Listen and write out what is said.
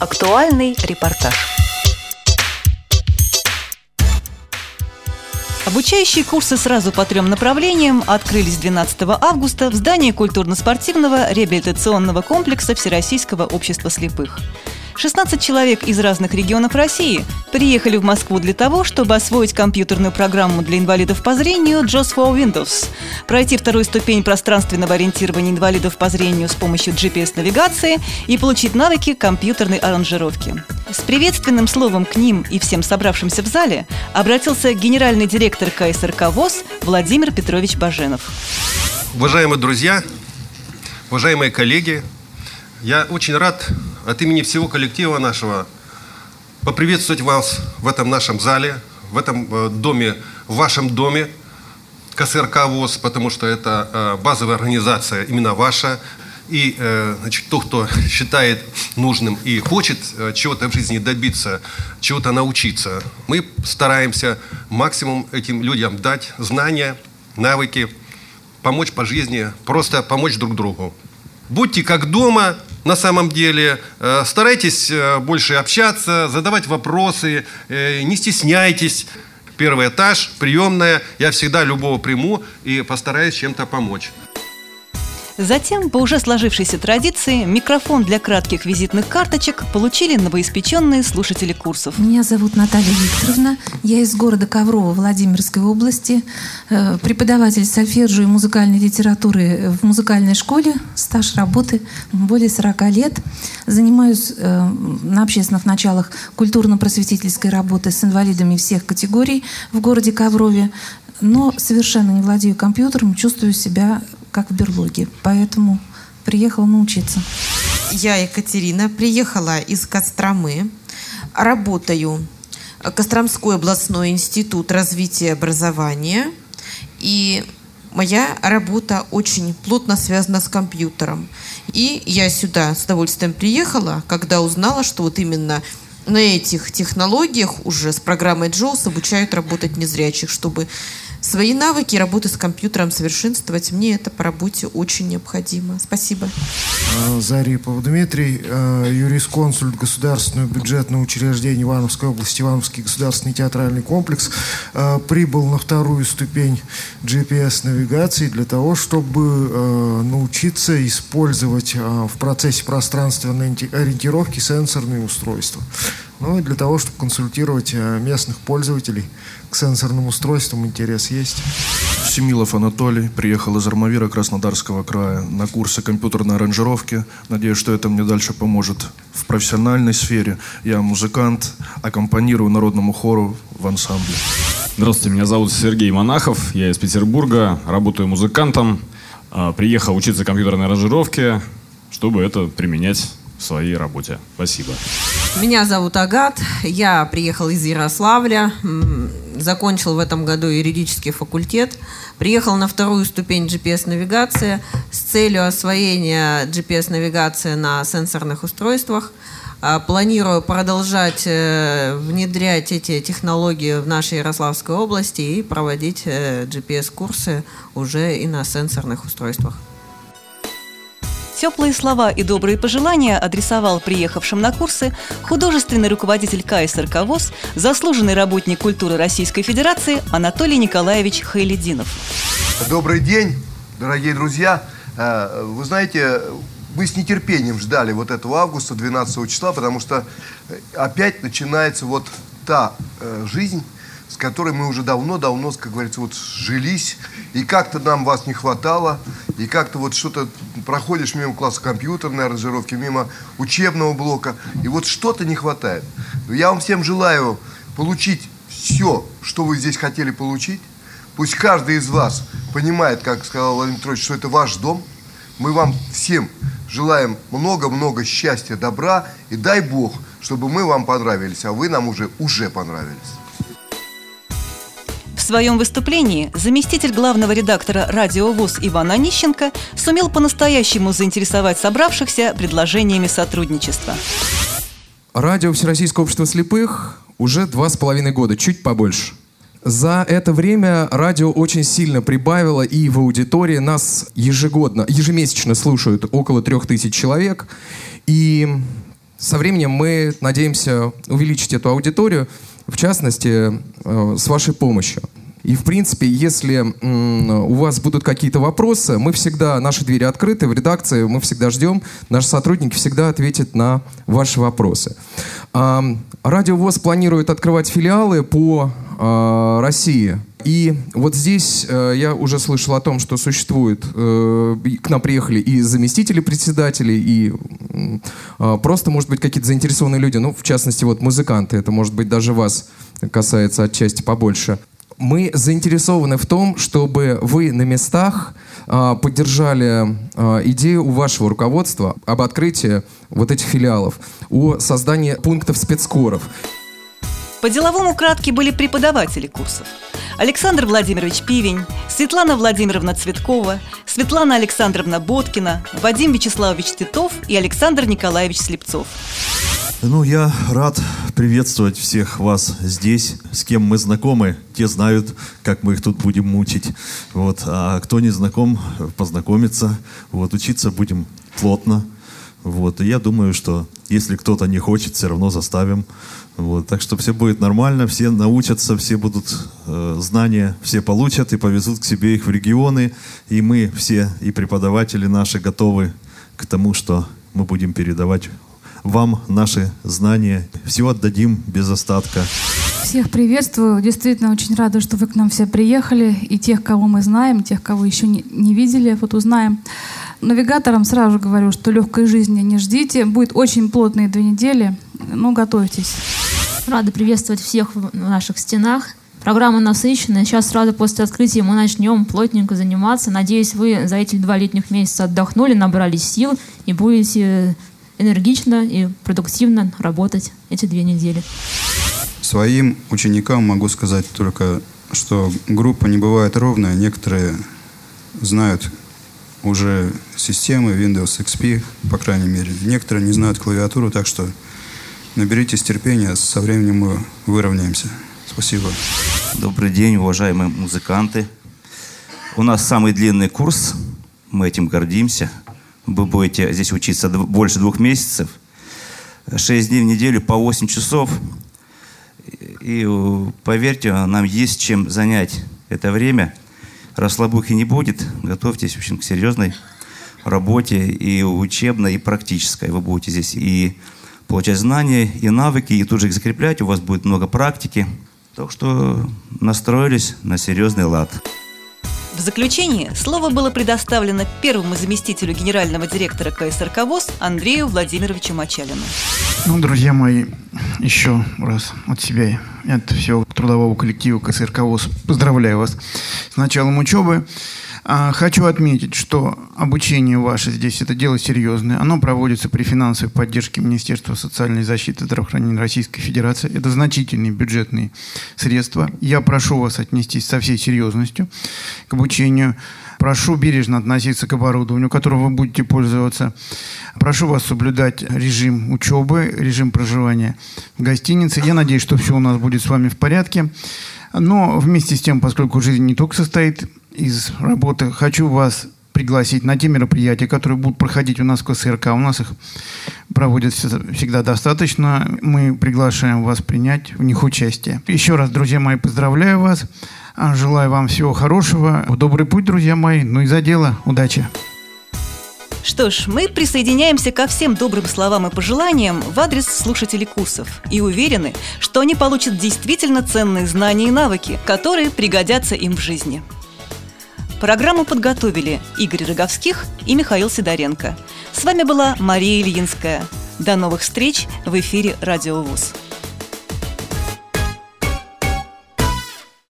Актуальный репортаж. Обучающие курсы сразу по трем направлениям открылись 12 августа в здании культурно-спортивного реабилитационного комплекса Всероссийского общества слепых. 16 человек из разных регионов России приехали в Москву для того, чтобы освоить компьютерную программу для инвалидов по зрению JOS for Windows, пройти вторую ступень пространственного ориентирования инвалидов по зрению с помощью GPS-навигации и получить навыки компьютерной аранжировки. С приветственным словом к ним и всем собравшимся в зале обратился генеральный директор КСРК ВОЗ Владимир Петрович Баженов. Уважаемые друзья, уважаемые коллеги, я очень рад от имени всего коллектива нашего поприветствовать вас в этом нашем зале, в этом э, доме, в вашем доме КСРК ВОЗ, потому что это э, базовая организация именно ваша. И э, значит, тот, кто считает нужным и хочет чего-то в жизни добиться, чего-то научиться, мы стараемся максимум этим людям дать знания, навыки, помочь по жизни, просто помочь друг другу. Будьте как дома, на самом деле. Э, старайтесь э, больше общаться, задавать вопросы, э, не стесняйтесь. Первый этаж, приемная. Я всегда любого приму и постараюсь чем-то помочь. Затем, по уже сложившейся традиции, микрофон для кратких визитных карточек получили новоиспеченные слушатели курсов. Меня зовут Наталья Викторовна. Я из города Коврово Владимирской области. Э, преподаватель сольфеджио и музыкальной литературы в музыкальной школе. Стаж работы более 40 лет. Занимаюсь э, на общественных началах культурно-просветительской работы с инвалидами всех категорий в городе Коврове но совершенно не владею компьютером, чувствую себя как в берлоге. Поэтому приехала научиться. Я Екатерина, приехала из Костромы, работаю Костромской областной институт развития образования. И моя работа очень плотно связана с компьютером. И я сюда с удовольствием приехала, когда узнала, что вот именно на этих технологиях уже с программой Джоус обучают работать незрячих, чтобы свои навыки работы с компьютером совершенствовать. Мне это по работе очень необходимо. Спасибо. А, Зарипов Дмитрий, а, юрисконсульт Государственного бюджетного учреждения Ивановской области, Ивановский государственный театральный комплекс, а, прибыл на вторую ступень GPS-навигации для того, чтобы научиться использовать в процессе пространственной ориентировки сенсорные устройства. Ну и для того, чтобы консультировать местных пользователей к сенсорным устройствам интерес есть. Семилов Анатолий приехал из Армавира Краснодарского края на курсы компьютерной аранжировки. Надеюсь, что это мне дальше поможет в профессиональной сфере. Я музыкант, аккомпанирую народному хору в ансамбле. Здравствуйте, меня зовут Сергей Монахов, я из Петербурга, работаю музыкантом, а, приехал учиться компьютерной аранжировке, чтобы это применять в своей работе. Спасибо. Меня зовут Агат, я приехал из Ярославля, закончил в этом году юридический факультет, приехал на вторую ступень GPS-навигации с целью освоения GPS-навигации на сенсорных устройствах. А, планирую продолжать э, внедрять эти технологии в нашей Ярославской области и проводить э, GPS-курсы уже и на сенсорных устройствах. Теплые слова и добрые пожелания адресовал приехавшим на курсы художественный руководитель КСРК ВОЗ, заслуженный работник культуры Российской Федерации Анатолий Николаевич Хайлединов. Добрый день, дорогие друзья. Э, вы знаете, мы с нетерпением ждали вот этого августа, 12 числа, потому что опять начинается вот та э, жизнь, которой мы уже давно-давно, как говорится, вот жились, и как-то нам вас не хватало, и как-то вот что-то проходишь мимо класса компьютерной аранжировки, мимо учебного блока, и вот что-то не хватает. Я вам всем желаю получить все, что вы здесь хотели получить. Пусть каждый из вас понимает, как сказал Владимир Петрович, что это ваш дом. Мы вам всем желаем много-много счастья, добра, и дай Бог, чтобы мы вам понравились, а вы нам уже, уже понравились своем выступлении заместитель главного редактора «Радио ВУЗ» Иван Онищенко сумел по-настоящему заинтересовать собравшихся предложениями сотрудничества. Радио Всероссийского общества слепых уже два с половиной года, чуть побольше. За это время радио очень сильно прибавило, и в аудитории нас ежегодно, ежемесячно слушают около трех тысяч человек. И Со временем мы надеемся увеличить эту аудиторию, в частности, э, с вашей помощью. И, в принципе, если у вас будут какие-то вопросы, мы всегда, наши двери открыты в редакции, мы всегда ждем, наши сотрудники всегда ответят на ваши вопросы. Радио ВОЗ планирует открывать филиалы по а, России. И вот здесь э, я уже слышал о том, что существует, э, к нам приехали и заместители председателей, и э, просто, может быть, какие-то заинтересованные люди, ну, в частности, вот музыканты, это, может быть, даже вас касается отчасти побольше. Мы заинтересованы в том, чтобы вы на местах э, поддержали э, идею у вашего руководства об открытии вот этих филиалов, о создании пунктов спецкоров. По-деловому кратки были преподаватели курсов. Александр Владимирович Пивень, Светлана Владимировна Цветкова, Светлана Александровна Боткина, Вадим Вячеславович Титов и Александр Николаевич Слепцов. Ну, я рад приветствовать всех вас здесь, с кем мы знакомы. Те знают, как мы их тут будем мучить. Вот. А кто не знаком, познакомиться. Вот. Учиться будем плотно. Вот. И я думаю, что если кто-то не хочет, все равно заставим. Вот, так что все будет нормально, все научатся, все будут э, знания, все получат и повезут к себе их в регионы. И мы все, и преподаватели наши готовы к тому, что мы будем передавать вам наши знания. Все отдадим без остатка. Всех приветствую. Действительно очень рада, что вы к нам все приехали. И тех, кого мы знаем, тех, кого еще не, не видели, вот узнаем. Навигаторам сразу говорю, что легкой жизни не ждите. Будет очень плотные две недели. Ну, готовьтесь. Рада приветствовать всех в наших стенах. Программа насыщенная. Сейчас сразу после открытия мы начнем плотненько заниматься. Надеюсь, вы за эти два летних месяца отдохнули, набрались сил и будете энергично и продуктивно работать эти две недели. Своим ученикам могу сказать только, что группа не бывает ровная. Некоторые знают уже системы Windows XP, по крайней мере. Некоторые не знают клавиатуру, так что наберитесь терпения, со временем мы выровняемся. Спасибо. Добрый день, уважаемые музыканты. У нас самый длинный курс, мы этим гордимся. Вы будете здесь учиться больше двух месяцев. Шесть дней в неделю по 8 часов. И поверьте, нам есть чем занять это время. Расслабухи не будет. Готовьтесь, в общем, к серьезной работе и учебной, и практической. Вы будете здесь и получать знания и навыки, и тут же их закреплять. У вас будет много практики. Так что настроились на серьезный лад. В заключение слово было предоставлено первому заместителю генерального директора КСРК ВОЗ Андрею Владимировичу Мачалину. Ну, друзья мои, еще раз от себя и от всего трудового коллектива КСРК ВОЗ поздравляю вас с началом учебы. А, хочу отметить, что обучение ваше здесь это дело серьезное. Оно проводится при финансовой поддержке Министерства социальной защиты и здравоохранения Российской Федерации. Это значительные бюджетные средства. Я прошу вас отнестись со всей серьезностью к обучению. Прошу бережно относиться к оборудованию, которым вы будете пользоваться. Прошу вас соблюдать режим учебы, режим проживания в гостинице. Я надеюсь, что все у нас будет с вами в порядке. Но вместе с тем, поскольку жизнь не только состоит из работы, хочу вас пригласить на те мероприятия, которые будут проходить у нас в КСРК. У нас их проводят всегда достаточно. Мы приглашаем вас принять в них участие. Еще раз, друзья мои, поздравляю вас. Желаю вам всего хорошего. Добрый путь, друзья мои. Ну и за дело. Удачи. Что ж, мы присоединяемся ко всем добрым словам и пожеланиям в адрес слушателей курсов и уверены, что они получат действительно ценные знания и навыки, которые пригодятся им в жизни. Программу подготовили Игорь Роговских и Михаил Сидоренко. С вами была Мария Ильинская. До новых встреч в эфире «Радио ВУЗ».